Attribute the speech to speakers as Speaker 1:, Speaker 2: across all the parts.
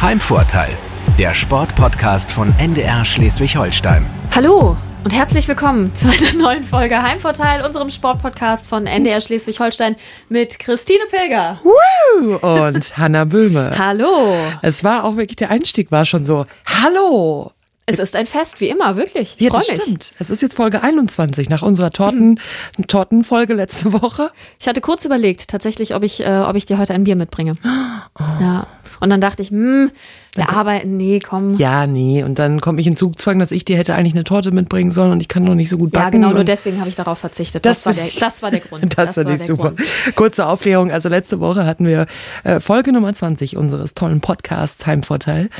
Speaker 1: Heimvorteil, der Sportpodcast von NDR Schleswig-Holstein.
Speaker 2: Hallo und herzlich willkommen zu einer neuen Folge Heimvorteil, unserem Sportpodcast von NDR Schleswig-Holstein mit Christine Pilger.
Speaker 3: Woo! Und Hanna Böhme.
Speaker 2: Hallo.
Speaker 3: Es war auch wirklich, der Einstieg war schon so, hallo.
Speaker 2: Es ist ein Fest, wie immer, wirklich. Ich
Speaker 3: Ja,
Speaker 2: freue
Speaker 3: das
Speaker 2: mich.
Speaker 3: stimmt. Es ist jetzt Folge 21 nach unserer Torten, Tortenfolge letzte Woche.
Speaker 2: Ich hatte kurz überlegt, tatsächlich, ob ich, äh, ob ich dir heute ein Bier mitbringe.
Speaker 3: Oh.
Speaker 2: Ja. Und dann dachte ich, hm, wir arbeiten, nee, komm.
Speaker 3: Ja, nee. Und dann komme ich in Zugzwang, dass ich dir hätte eigentlich eine Torte mitbringen sollen und ich kann noch nicht so gut backen.
Speaker 2: Ja, genau, nur deswegen habe ich darauf verzichtet. Das,
Speaker 3: Das
Speaker 2: war, der, das war der Grund.
Speaker 3: Das, finde
Speaker 2: war
Speaker 3: ich
Speaker 2: der
Speaker 3: super.
Speaker 2: Grund.
Speaker 3: Kurze Aufklärung. Also letzte Woche hatten wir äh, Folge Nummer 20 unseres tollen Podcasts Heimvorteil.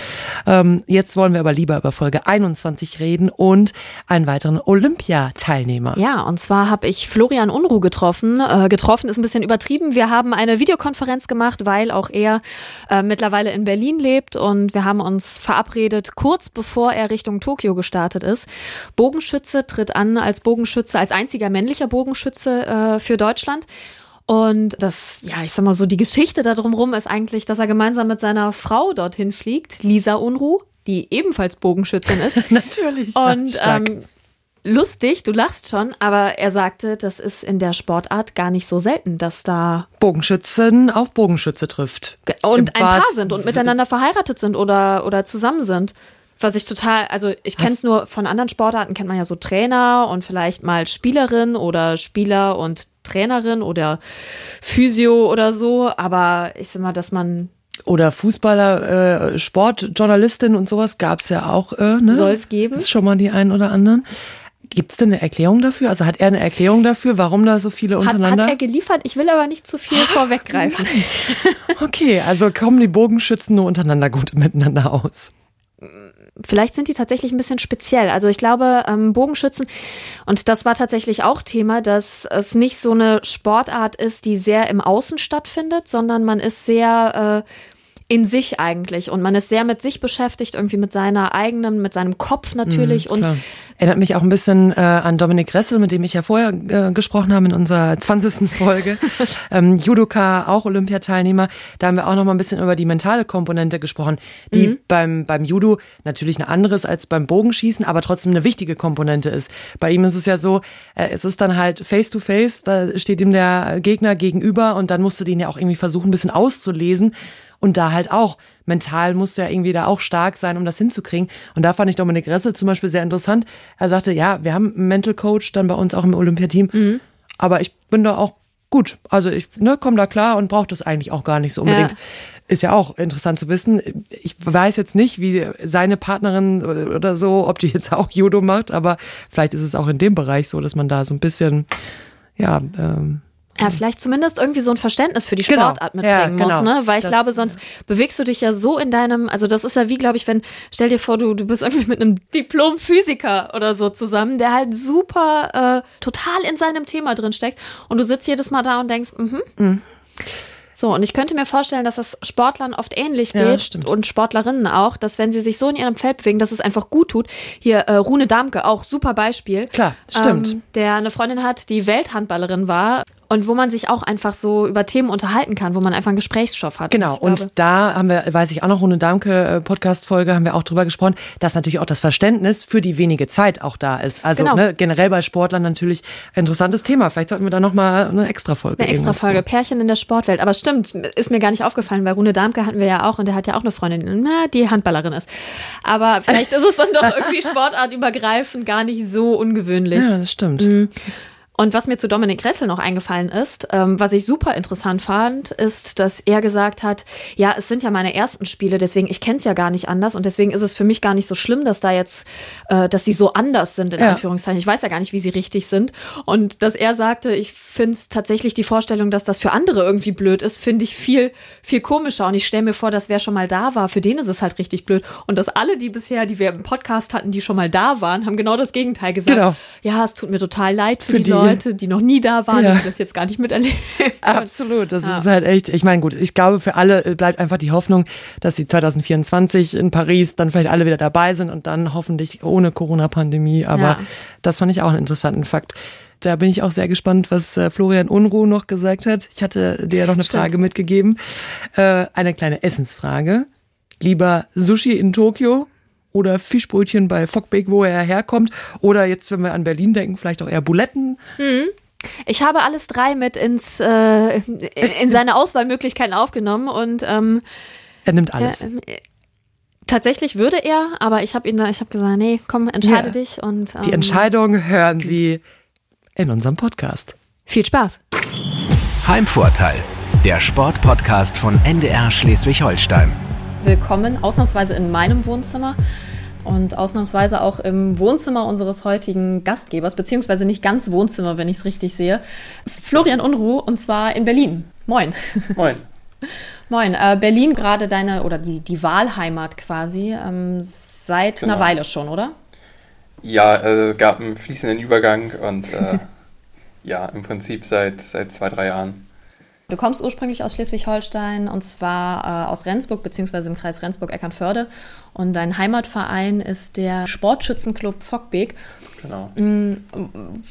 Speaker 3: Ähm, jetzt wollen wir aber lieber über Folge 21 reden und einen weiteren Olympiateilnehmer.
Speaker 2: Ja, und zwar habe ich Florian Unruh getroffen. Äh, getroffen ist ein bisschen übertrieben. Wir haben eine Videokonferenz gemacht, weil auch er äh, mittlerweile in Berlin lebt und wir haben uns verabredet, kurz bevor er Richtung Tokio gestartet ist. Bogenschütze tritt an als Bogenschütze, als einziger männlicher Bogenschütze äh, für Deutschland. Und das, ja, ich sag mal so, die Geschichte da drumherum ist eigentlich, dass er gemeinsam mit seiner Frau dorthin fliegt, Lisa Unruh, die ebenfalls Bogenschützin ist.
Speaker 3: Natürlich.
Speaker 2: Und
Speaker 3: Stark.
Speaker 2: ähm, lustig, du lachst schon, aber er sagte, das ist in der Sportart gar nicht so selten, dass da
Speaker 3: Bogenschützen auf Bogenschütze trifft.
Speaker 2: und ein Paar sind und miteinander verheiratet sind oder, oder zusammen sind. Was ich total, also ich kenne es nur von anderen Sportarten, kennt man ja so Trainer und vielleicht mal Spielerin oder Spieler und Trainerin oder Physio oder so, aber ich sag mal, dass man
Speaker 3: Oder Fußballer, äh, Sportjournalistin und sowas gab's ja auch. Äh, ne?
Speaker 2: Soll's geben.
Speaker 3: Das ist schon mal die einen oder anderen. Gibt's denn eine Erklärung dafür? Also hat er eine Erklärung dafür, warum da so viele
Speaker 2: hat,
Speaker 3: untereinander?
Speaker 2: hat er geliefert. Ich will aber nicht zu viel vorweggreifen.
Speaker 3: okay, also kommen die Bogenschützen nur untereinander gut miteinander aus.
Speaker 2: Vielleicht sind die tatsächlich ein bisschen speziell. Also ich glaube, ähm, Bogenschützen, und das war tatsächlich auch Thema, dass es nicht so eine Sportart ist, die sehr im Außen stattfindet, sondern man ist sehr äh, in sich eigentlich und man ist sehr mit sich beschäftigt, irgendwie mit seiner eigenen, mit seinem Kopf natürlich. und
Speaker 3: Klar. Erinnert mich auch ein bisschen äh, an Dominik Ressel, mit dem ich ja vorher äh, gesprochen habe in unserer 20. Folge. ähm, Judoka, auch Olympiateilnehmer. Da haben wir auch noch mal ein bisschen über die mentale Komponente gesprochen, die
Speaker 2: Mhm.
Speaker 3: beim, beim Judo natürlich eine anderes als beim Bogenschießen, aber trotzdem eine wichtige Komponente ist. Bei ihm ist es ja so, äh, es ist dann halt face to face, da steht ihm der Gegner gegenüber und dann musst du den ja auch irgendwie versuchen, ein bisschen auszulesen. Und da halt auch, mental musst du ja irgendwie da auch stark sein, um das hinzukriegen. Und da fand ich Dominik Ressel zum Beispiel sehr interessant. Er sagte, ja, wir haben einen Mental Coach dann bei uns auch im Olympiateam. Aber ich bin da auch gut. Also ich ne, komme da klar und brauche das eigentlich auch gar nicht so unbedingt.
Speaker 2: Ja.
Speaker 3: Ist ja auch interessant zu wissen. Ich weiß jetzt nicht, wie seine Partnerin oder so, ob die jetzt auch Judo macht, aber vielleicht ist es auch in dem Bereich so, dass man da so ein bisschen, ja, ähm,
Speaker 2: Ja, vielleicht zumindest irgendwie so ein Verständnis für die
Speaker 3: Genau.
Speaker 2: Sportart mitbringen
Speaker 3: Ja,
Speaker 2: muss,
Speaker 3: genau.
Speaker 2: ne? Weil ich
Speaker 3: Das-
Speaker 2: glaube, sonst bewegst du dich ja so in deinem, also das ist ja wie, glaube ich, wenn, stell dir vor, du, du bist irgendwie mit einem Diplom-Physiker oder so zusammen, der halt super äh, total in seinem Thema drin steckt und du sitzt jedes Mal da und denkst, mhm. So, und ich könnte mir vorstellen, dass das Sportlern oft ähnlich
Speaker 3: Ja,
Speaker 2: geht
Speaker 3: stimmt.
Speaker 2: und Sportlerinnen auch, dass wenn sie sich so in ihrem Feld bewegen, dass es einfach gut tut. Hier, äh, Rune Damke, auch super Beispiel.
Speaker 3: Klar, stimmt.
Speaker 2: Ähm, der eine Freundin hat, die Welthandballerin war und wo man sich auch einfach so über Themen unterhalten kann, wo man einfach einen Gesprächsstoff hat.
Speaker 3: Genau, und da haben wir, weiß ich auch noch, Rune Damke äh, Podcast-Folge, haben wir auch drüber gesprochen, dass natürlich auch das Verständnis für die wenige Zeit auch da ist. Also
Speaker 2: Genau.
Speaker 3: ne, generell bei Sportlern natürlich ein interessantes Thema. Vielleicht sollten wir da nochmal eine extra Folge
Speaker 2: eine extra Folge, Pärchen in der Sportwelt. Aber stimmt, ist mir gar nicht aufgefallen, weil Rune Damke hatten wir ja auch und der hat ja auch eine Freundin, na, die Handballerin ist. Aber vielleicht ist es dann doch irgendwie sportartübergreifend gar nicht so ungewöhnlich.
Speaker 3: Ja, das stimmt.
Speaker 2: Mhm. Und was mir zu Dominik Ressel noch eingefallen ist, ähm, was ich super interessant fand, ist, dass er gesagt hat, ja, es sind ja meine ersten Spiele, deswegen, ich kenne es ja gar nicht anders und deswegen ist es für mich gar nicht so schlimm, dass da jetzt, äh, dass sie so anders sind, in
Speaker 3: Ja.
Speaker 2: Anführungszeichen. Ich weiß ja gar nicht, wie sie richtig sind. Und dass er sagte, ich finde es tatsächlich die Vorstellung, dass das für andere irgendwie blöd ist, finde ich viel, viel komischer. Und ich stelle mir vor, dass wer schon mal da war, für den ist es halt richtig blöd. Und dass alle, die bisher, die wir im Podcast hatten, die schon mal da waren, haben genau das Gegenteil gesagt.
Speaker 3: Genau.
Speaker 2: Ja, es tut mir total leid für,
Speaker 3: Für
Speaker 2: die,
Speaker 3: die.
Speaker 2: Leute, die noch nie da waren
Speaker 3: Ja.
Speaker 2: und die das jetzt gar nicht miterleben.
Speaker 3: Absolut, das ist halt echt, ich meine, gut, ich glaube, für alle äh, bleibt einfach die Hoffnung, dass sie 2024 in Paris dann vielleicht alle wieder dabei sind und dann hoffentlich ohne Corona-Pandemie. Aber
Speaker 2: Ja.
Speaker 3: das fand ich auch einen interessanten Fakt. Da bin ich auch sehr gespannt, was äh, Florian Unruh noch gesagt hat. Ich hatte dir ja noch eine
Speaker 2: Stimmt.
Speaker 3: Frage mitgegeben. Äh, eine kleine Essensfrage. Lieber Sushi in Tokio oder Fischbrötchen bei Fockbeek, wo er herkommt. Oder jetzt, wenn wir an Berlin denken, vielleicht auch eher Buletten.
Speaker 2: Mhm. Ich habe alles drei mit ins äh, in, in seine Auswahlmöglichkeiten aufgenommen und ähm,
Speaker 3: er nimmt alles.
Speaker 2: Äh, tatsächlich würde er, aber ich habe ihn da, ich habe gesagt, nee, komm, entscheide ja. dich und
Speaker 3: ähm, die Entscheidung hören Sie in unserem Podcast.
Speaker 2: Viel Spaß.
Speaker 1: Heimvorteil, der Sportpodcast von NDR Schleswig-Holstein.
Speaker 2: Willkommen ausnahmsweise in meinem Wohnzimmer und ausnahmsweise auch im Wohnzimmer unseres heutigen Gastgebers, beziehungsweise nicht ganz Wohnzimmer, wenn ich es richtig sehe. Florian Unruh und zwar in Berlin. Moin.
Speaker 4: Moin.
Speaker 2: Moin. Äh, Berlin gerade deine oder die, die Wahlheimat quasi ähm, seit genau. einer Weile schon, oder?
Speaker 4: Ja, äh, gab einen fließenden Übergang und äh, ja, im Prinzip seit, seit zwei, drei Jahren.
Speaker 2: Du kommst ursprünglich aus Schleswig-Holstein und zwar äh, aus Rendsburg beziehungsweise im Kreis Rendsburg-Eckernförde. Und dein Heimatverein ist der Sportschützenclub Fockbeek.
Speaker 4: Genau.
Speaker 2: Mm,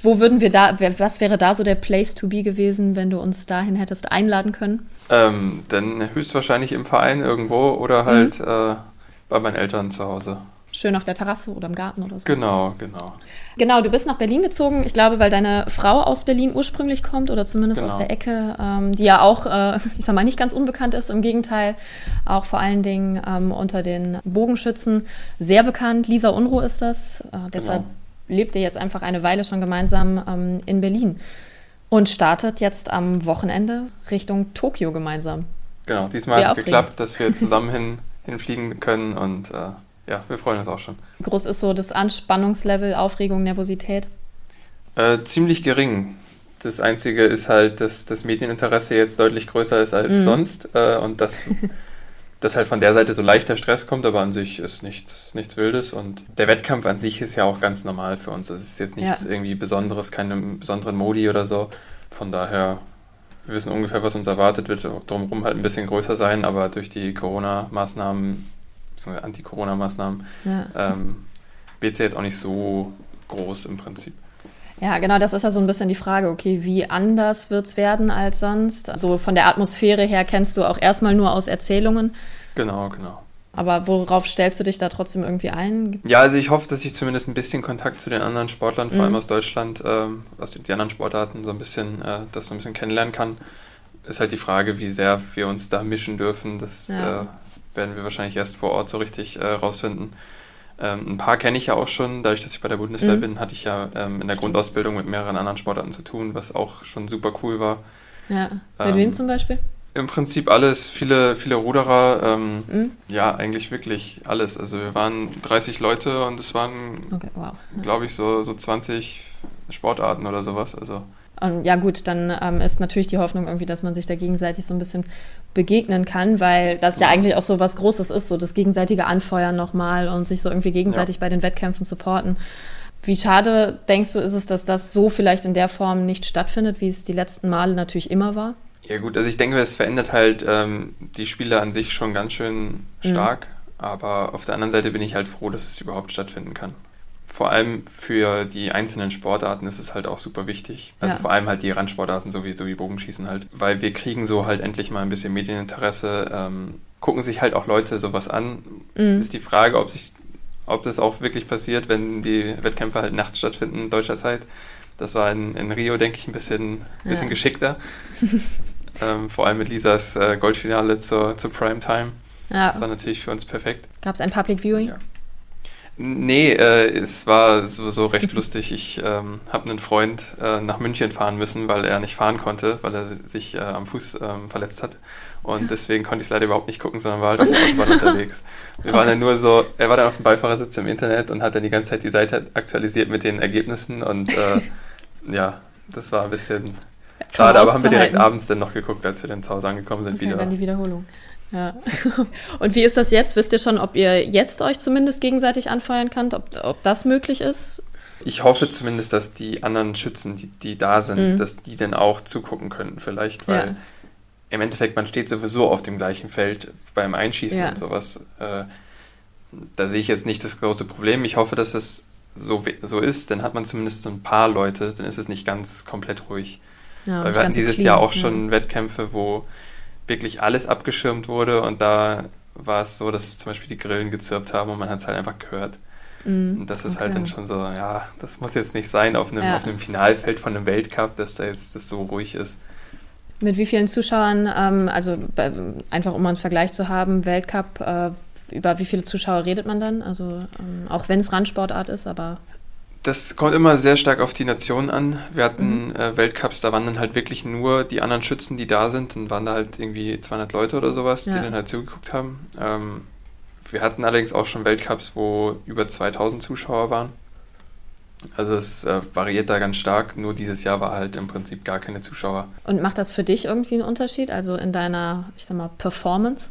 Speaker 2: wo würden wir da, was wäre da so der Place to be gewesen, wenn du uns dahin hättest einladen können?
Speaker 4: Ähm, dann höchstwahrscheinlich im Verein irgendwo oder halt mhm. äh, bei meinen Eltern zu Hause
Speaker 2: schön auf der Terrasse oder im Garten oder so.
Speaker 4: Genau, genau.
Speaker 2: Genau, du bist nach Berlin gezogen, ich glaube, weil deine Frau aus Berlin ursprünglich kommt oder zumindest genau. aus der Ecke, ähm, die ja auch, äh, ich sag mal, nicht ganz unbekannt ist, im Gegenteil, auch vor allen Dingen ähm, unter den Bogenschützen sehr bekannt. Lisa Unruh ist das, äh, deshalb genau. lebt ihr jetzt einfach eine Weile schon gemeinsam ähm, in Berlin und startet jetzt am Wochenende Richtung Tokio gemeinsam.
Speaker 4: Genau, diesmal hat es geklappt, dass wir zusammen hin, hinfliegen können und äh, ja, wir freuen uns auch schon.
Speaker 2: Wie groß ist so das Anspannungslevel, Aufregung, Nervosität?
Speaker 4: Äh, ziemlich gering. Das Einzige ist halt, dass das Medieninteresse jetzt deutlich größer ist als mhm. sonst äh, und dass, dass halt von der Seite so leichter Stress kommt, aber an sich ist nichts, nichts Wildes und der Wettkampf an sich ist ja auch ganz normal für uns. Es ist jetzt nichts ja. irgendwie Besonderes, keine besonderen Modi oder so. Von daher, wir wissen ungefähr, was uns erwartet, wird drumherum halt ein bisschen größer sein, aber durch die Corona-Maßnahmen Anti-Corona-Maßnahmen, ja. ähm, wird es ja jetzt auch nicht so groß im Prinzip.
Speaker 2: Ja, genau, das ist ja so ein bisschen die Frage, okay, wie anders wird es werden als sonst? Also von der Atmosphäre her kennst du auch erstmal nur aus Erzählungen.
Speaker 4: Genau, genau.
Speaker 2: Aber worauf stellst du dich da trotzdem irgendwie ein?
Speaker 4: Ja, also ich hoffe, dass ich zumindest ein bisschen Kontakt zu den anderen Sportlern, vor mhm. allem aus Deutschland, ähm, aus den anderen Sportarten, so ein bisschen, äh, das so ein bisschen kennenlernen kann. Ist halt die Frage, wie sehr wir uns da mischen dürfen. Das ja. äh, werden wir wahrscheinlich erst vor Ort so richtig äh, rausfinden. Ähm, ein paar kenne ich ja auch schon. Dadurch, dass ich bei der Bundeswehr mhm. bin, hatte ich ja ähm, in der Grundausbildung mit mehreren anderen Sportarten zu tun, was auch schon super cool war.
Speaker 2: Ja. Mit ähm, wem zum Beispiel?
Speaker 4: Im Prinzip alles, viele, viele Ruderer, ähm, mhm. ja, eigentlich wirklich alles. Also wir waren 30 Leute und es waren, okay, wow. glaube ich, so, so 20 Sportarten oder sowas. Also
Speaker 2: und ja gut, dann ähm, ist natürlich die Hoffnung irgendwie, dass man sich da gegenseitig so ein bisschen begegnen kann, weil das ja eigentlich auch so was Großes ist, so das gegenseitige Anfeuern nochmal und sich so irgendwie gegenseitig ja. bei den Wettkämpfen supporten. Wie schade denkst du, ist es, dass das so vielleicht in der Form nicht stattfindet, wie es die letzten Male natürlich immer war?
Speaker 4: Ja gut, also ich denke, es verändert halt ähm, die Spiele an sich schon ganz schön mhm. stark, mhm. aber auf der anderen Seite bin ich halt froh, dass es überhaupt stattfinden kann vor allem für die einzelnen Sportarten ist es halt auch super wichtig. Also ja. vor allem halt die Randsportarten, so wie, so wie Bogenschießen halt. Weil wir kriegen so halt endlich mal ein bisschen Medieninteresse, ähm, gucken sich halt auch Leute sowas an. Mhm. Ist die Frage, ob sich, ob das auch wirklich passiert, wenn die Wettkämpfe halt nachts stattfinden in deutscher Zeit. Das war in, in Rio, denke ich, ein bisschen, bisschen ja. geschickter. ähm, vor allem mit Lisas äh, Goldfinale zur, zur Primetime. Ja. Das war natürlich für uns perfekt.
Speaker 2: Gab es ein Public Viewing?
Speaker 4: Ja. Nee, äh, es war sowieso recht lustig. Ich ähm, habe einen Freund äh, nach München fahren müssen, weil er nicht fahren konnte, weil er sich äh, am Fuß ähm, verletzt hat. Und deswegen konnte ich es leider überhaupt nicht gucken, sondern war halt auf der Autobahn unterwegs. Wir okay. waren dann nur so, er war dann auf dem Beifahrersitz im Internet und hat dann die ganze Zeit die Seite aktualisiert mit den Ergebnissen und äh, ja, das war ein bisschen schade, aber haben wir direkt abends dann noch geguckt, als wir dann zu Hause angekommen sind.
Speaker 2: Okay, wieder. dann die Wiederholung. Ja. Und wie ist das jetzt? Wisst ihr schon, ob ihr jetzt euch zumindest gegenseitig anfeuern könnt, ob, ob das möglich ist?
Speaker 4: Ich hoffe zumindest, dass die anderen Schützen, die, die da sind, mhm. dass die dann auch zugucken können, vielleicht, weil ja. im Endeffekt man steht sowieso auf dem gleichen Feld beim Einschießen ja. und sowas. Äh, da sehe ich jetzt nicht das große Problem. Ich hoffe, dass es so, so ist, dann hat man zumindest so ein paar Leute, dann ist es nicht ganz komplett ruhig. Ja, weil wir hatten dieses clean, Jahr auch schon Wettkämpfe, wo wirklich alles abgeschirmt wurde und da war es so, dass zum Beispiel die Grillen gezirpt haben und man hat es halt einfach gehört. Mm, und das ist halt okay. halt dann schon so, ja, das muss jetzt nicht sein auf einem, ja. auf einem Finalfeld von einem Weltcup, dass da jetzt das so ruhig ist.
Speaker 2: Mit wie vielen Zuschauern, ähm, also bei, einfach um einen Vergleich zu haben, Weltcup, äh, über wie viele Zuschauer redet man dann? Also ähm, auch wenn es Randsportart ist, aber.
Speaker 4: Das kommt immer sehr stark auf die Nation an. Wir hatten mhm. äh, Weltcups, da waren dann halt wirklich nur die anderen Schützen, die da sind. Dann waren da halt irgendwie 200 Leute oder sowas, ja. die dann halt zugeguckt haben. Ähm, wir hatten allerdings auch schon Weltcups, wo über 2000 Zuschauer waren. Also es äh, variiert da ganz stark. Nur dieses Jahr war halt im Prinzip gar keine Zuschauer.
Speaker 2: Und macht das für dich irgendwie einen Unterschied? Also in deiner, ich sag mal, Performance?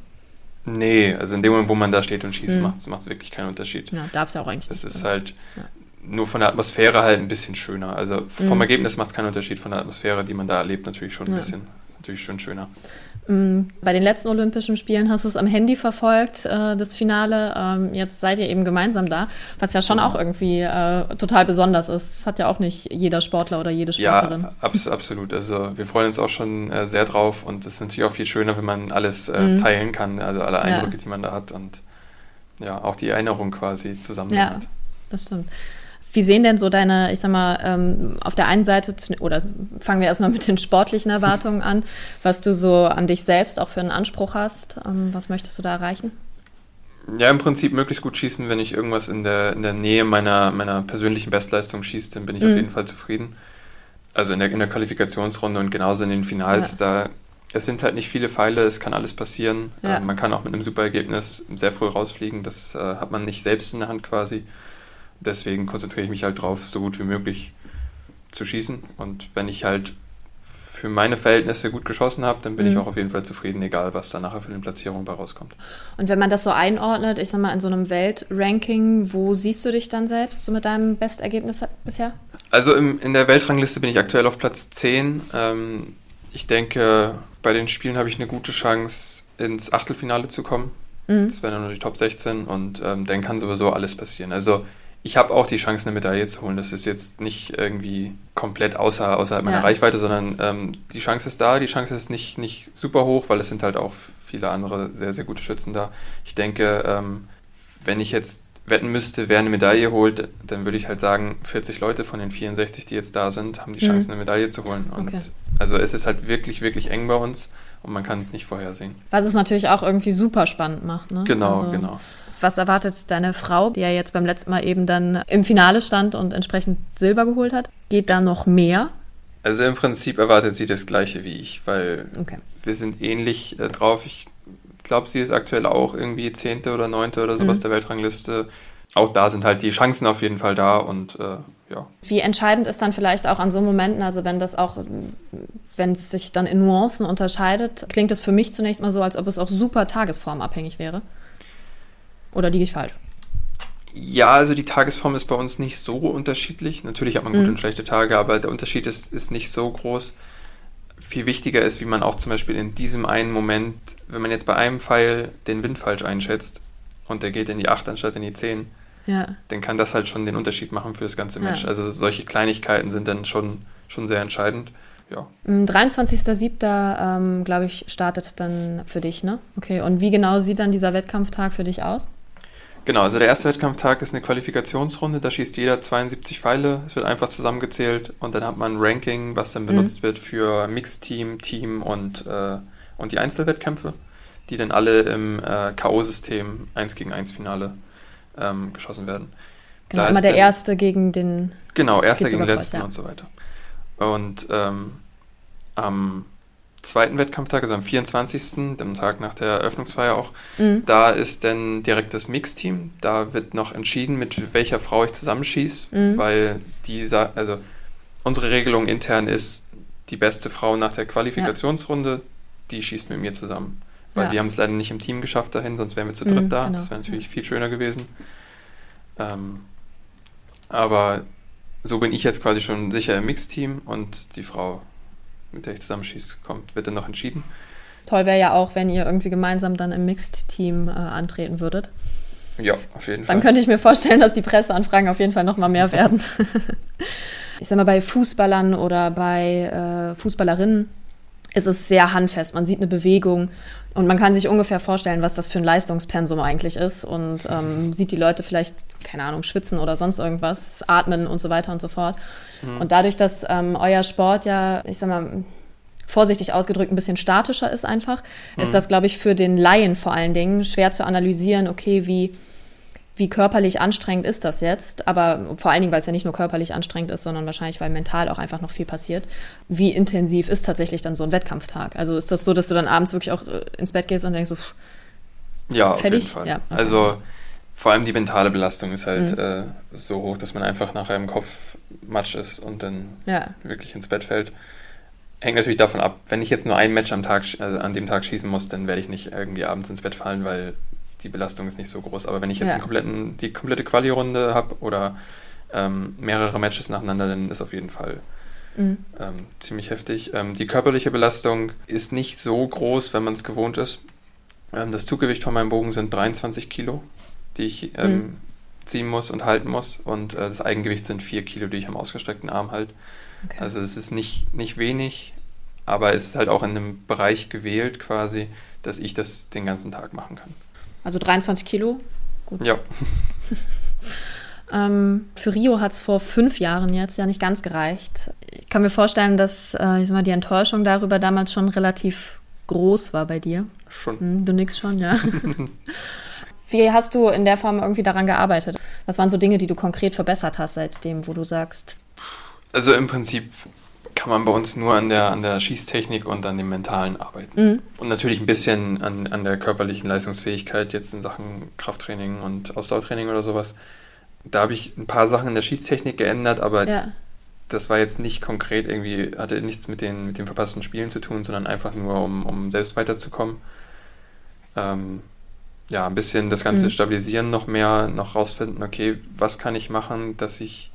Speaker 4: Nee, also in dem Moment, wo man da steht und schießt, mhm. macht es wirklich keinen Unterschied.
Speaker 2: Ja, darf es ja auch eigentlich
Speaker 4: nicht. Es ist halt ja. Nur von der Atmosphäre halt ein bisschen schöner. Also vom mhm. Ergebnis macht es keinen Unterschied, von der Atmosphäre, die man da erlebt, natürlich schon ein ja. bisschen. Natürlich schon schöner.
Speaker 2: Mm, bei den letzten Olympischen Spielen hast du es am Handy verfolgt, äh, das Finale. Ähm, jetzt seid ihr eben gemeinsam da, was ja schon auch irgendwie äh, total besonders ist. Das hat ja auch nicht jeder Sportler oder jede Sportlerin.
Speaker 4: Ja, abs absolut. Also wir freuen uns auch schon äh, sehr drauf und es ist natürlich auch viel schöner, wenn man alles mhm. teilen kann, also alle Eindrücke, ja. die man da hat und ja, auch die Erinnerung quasi zusammen ja, hat.
Speaker 2: Das stimmt. Wie sehen denn so deine, ich sag mal, ähm, auf der einen Seite, oder fangen wir erstmal mit den sportlichen Erwartungen an, was du so an dich selbst auch für einen Anspruch hast? Ähm, was möchtest du da erreichen?
Speaker 4: Ja, im Prinzip möglichst gut schießen. Wenn ich irgendwas in der, in der Nähe meiner, meiner persönlichen Bestleistung schieße, dann bin ich mhm. auf jeden Fall zufrieden. Also in der, in der Qualifikationsrunde und genauso in den Finals, ja. da es sind halt nicht viele Pfeile, es kann alles passieren. Ja. Ähm, man kann auch mit einem super Ergebnis sehr früh rausfliegen, das äh, hat man nicht selbst in der Hand quasi deswegen konzentriere ich mich halt drauf, so gut wie möglich zu schießen. Und wenn ich halt für meine Verhältnisse gut geschossen habe, dann bin mhm. ich auch auf jeden Fall zufrieden, egal was da nachher für eine Platzierung bei rauskommt.
Speaker 2: Und wenn man das so einordnet, ich sag mal in so einem Weltranking, wo siehst du dich dann selbst so mit deinem Bestergebnis bisher?
Speaker 4: Also im, in der Weltrangliste bin ich aktuell auf Platz 10. Ähm, ich denke, bei den Spielen habe ich eine gute Chance, ins Achtelfinale zu kommen. Mhm. Das wären dann nur die Top 16 und ähm, dann kann sowieso alles passieren. Also ich habe auch die Chance, eine Medaille zu holen. Das ist jetzt nicht irgendwie komplett außer, außerhalb meiner ja. Reichweite, sondern ähm, die Chance ist da. Die Chance ist nicht, nicht super hoch, weil es sind halt auch viele andere sehr, sehr gute Schützen da. Ich denke, ähm, wenn ich jetzt wetten müsste, wer eine Medaille holt, dann würde ich halt sagen, 40 Leute von den 64, die jetzt da sind, haben die mhm. Chance, mhm. eine Medaille zu holen. Und okay. also es ist halt wirklich, wirklich eng bei uns und man kann es nicht vorhersehen.
Speaker 2: Was es natürlich auch irgendwie super spannend macht. Ne?
Speaker 4: Genau,
Speaker 2: also
Speaker 4: genau.
Speaker 2: Was erwartet deine Frau, die ja jetzt beim letzten Mal eben dann im Finale stand und entsprechend Silber geholt hat? Geht da noch mehr?
Speaker 4: Also im Prinzip erwartet sie das Gleiche wie ich, weil okay. wir sind ähnlich äh, drauf. Ich glaube, sie ist aktuell auch irgendwie Zehnte oder Neunte oder sowas mhm. der Weltrangliste. Auch da sind halt die Chancen auf jeden Fall da und äh, ja.
Speaker 2: Wie entscheidend ist dann vielleicht auch an so Momenten, also wenn das auch, wenn es sich dann in Nuancen unterscheidet, klingt es für mich zunächst mal so, als ob es auch super tagesformabhängig wäre. Oder liege ich falsch?
Speaker 4: Ja, also die Tagesform ist bei uns nicht so unterschiedlich. Natürlich hat man gute mhm. und schlechte Tage, aber der Unterschied ist, ist nicht so groß. Viel wichtiger ist, wie man auch zum Beispiel in diesem einen Moment, wenn man jetzt bei einem Pfeil den Wind falsch einschätzt und der geht in die 8 anstatt in die 10, ja. dann kann das halt schon den Unterschied machen für das ganze Match. Ja. Also solche Kleinigkeiten sind dann schon, schon sehr entscheidend. Ja.
Speaker 2: 23.07. Ähm, glaube ich, startet dann für dich, ne? Okay, und wie genau sieht dann dieser Wettkampftag für dich aus?
Speaker 4: Genau, also der erste Wettkampftag ist eine Qualifikationsrunde, da schießt jeder 72 Pfeile, es wird einfach zusammengezählt und dann hat man ein Ranking, was dann benutzt mhm. wird für Mixteam, Team und, äh, und die Einzelwettkämpfe, die dann alle im äh, K.O.-System 1 gegen 1 Finale ähm, geschossen werden.
Speaker 2: Genau, da immer der Erste gegen den.
Speaker 4: Genau, Erster gegen Letzten ja. und so weiter. Und ähm, am zweiten Wettkampftag, also am 24., dem Tag nach der Eröffnungsfeier auch, mhm. da ist dann direkt das Mixteam. Da wird noch entschieden, mit welcher Frau ich zusammenschieße, mhm. weil die, also unsere Regelung intern ist, die beste Frau nach der Qualifikationsrunde, ja. die schießt mit mir zusammen. Weil ja. die haben es leider nicht im Team geschafft dahin, sonst wären wir zu dritt mhm, da. Genau. Das wäre natürlich viel schöner gewesen. Ähm, aber so bin ich jetzt quasi schon sicher im Mixteam und die Frau mit der ich zusammenschieße, kommt, wird dann noch entschieden.
Speaker 2: Toll wäre ja auch, wenn ihr irgendwie gemeinsam dann im Mixed-Team äh, antreten würdet.
Speaker 4: Ja, auf jeden
Speaker 2: Fall.
Speaker 4: Dann
Speaker 2: könnte ich mir vorstellen, dass die Presseanfragen auf jeden Fall noch mal mehr werden. ich sag mal, bei Fußballern oder bei äh, Fußballerinnen ist es sehr handfest. Man sieht eine Bewegung und man kann sich ungefähr vorstellen, was das für ein Leistungspensum eigentlich ist und ähm, sieht die Leute vielleicht, keine Ahnung, schwitzen oder sonst irgendwas, atmen und so weiter und so fort. Mhm. Und dadurch, dass ähm, euer Sport ja, ich sag mal, vorsichtig ausgedrückt ein bisschen statischer ist einfach, mhm. ist das, glaube ich, für den Laien vor allen Dingen schwer zu analysieren, okay, wie wie körperlich anstrengend ist das jetzt, aber vor allen Dingen, weil es ja nicht nur körperlich anstrengend ist, sondern wahrscheinlich, weil mental auch einfach noch viel passiert. Wie intensiv ist tatsächlich dann so ein Wettkampftag? Also ist das so, dass du dann abends wirklich auch äh, ins Bett gehst und denkst so, pff,
Speaker 4: ja, fertig? Ja, okay. Also vor allem die mentale Belastung ist halt mhm. äh, so hoch, dass man einfach nachher im Kopf matsch ist und dann ja. wirklich ins Bett fällt. Hängt natürlich davon ab, wenn ich jetzt nur ein Match am Tag, also an dem Tag schießen muss, dann werde ich nicht irgendwie abends ins Bett fallen, weil die Belastung ist nicht so groß. Aber wenn ich jetzt ja. kompletten, die komplette Quali-Runde habe oder ähm, mehrere Matches nacheinander, dann ist auf jeden Fall mhm. ähm, ziemlich heftig. Ähm, die körperliche Belastung ist nicht so groß, wenn man es gewohnt ist. Ähm, das Zuggewicht von meinem Bogen sind 23 Kilo, die ich ähm, mhm. ziehen muss und halten muss. Und äh, das Eigengewicht sind 4 Kilo, die ich am ausgestreckten Arm halte. Okay. Also es ist nicht, nicht wenig, aber es ist halt auch in einem Bereich gewählt quasi, dass ich das den ganzen Tag machen kann.
Speaker 2: Also 23 Kilo.
Speaker 4: Gut. Ja.
Speaker 2: ähm, für Rio hat es vor fünf Jahren jetzt ja nicht ganz gereicht. Ich kann mir vorstellen, dass äh, ich sag mal, die Enttäuschung darüber damals schon relativ groß war bei dir.
Speaker 4: Schon.
Speaker 2: Hm, du nix schon, ja. Wie hast du in der Form irgendwie daran gearbeitet? Was waren so Dinge, die du konkret verbessert hast seitdem, wo du sagst?
Speaker 4: Also im Prinzip kann man bei uns nur an der, an der Schießtechnik und an dem Mentalen arbeiten. Mhm. Und natürlich ein bisschen an, an der körperlichen Leistungsfähigkeit, jetzt in Sachen Krafttraining und Ausdauertraining oder sowas. Da habe ich ein paar Sachen in der Schießtechnik geändert, aber ja. das war jetzt nicht konkret irgendwie, hatte nichts mit den, mit den verpassten Spielen zu tun, sondern einfach nur, um, um selbst weiterzukommen. Ähm, ja, ein bisschen das Ganze mhm. stabilisieren noch mehr, noch rausfinden, okay, was kann ich machen, dass ich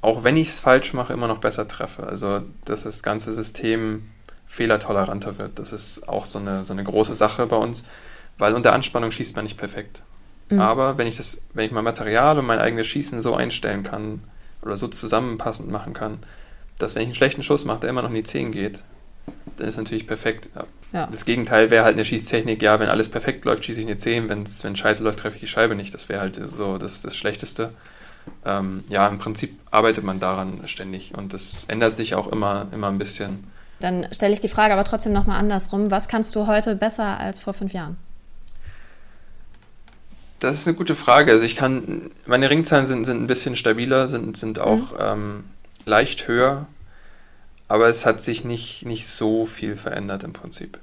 Speaker 4: auch wenn ich es falsch mache, immer noch besser treffe. Also, dass das ganze System fehlertoleranter wird. Das ist auch so eine, so eine große Sache bei uns, weil unter Anspannung schießt man nicht perfekt. Mhm. Aber wenn ich das, wenn ich mein Material und mein eigenes Schießen so einstellen kann oder so zusammenpassend machen kann, dass wenn ich einen schlechten Schuss mache, der immer noch in die 10 geht, dann ist natürlich perfekt. Ja. Das Gegenteil wäre halt eine Schießtechnik, ja, wenn alles perfekt läuft, schieße ich eine 10, wenn's, wenn scheiße läuft, treffe ich die Scheibe nicht. Das wäre halt so das, das Schlechteste ähm, ja, im Prinzip arbeitet man daran ständig und das ändert sich auch immer, immer ein bisschen.
Speaker 2: Dann stelle ich die Frage aber trotzdem nochmal andersrum. Was kannst du heute besser als vor fünf Jahren?
Speaker 4: Das ist eine gute Frage. Also ich kann, meine Ringzahlen sind, sind ein bisschen stabiler, sind, sind auch mhm. ähm, leicht höher, aber es hat sich nicht, nicht so viel verändert im Prinzip.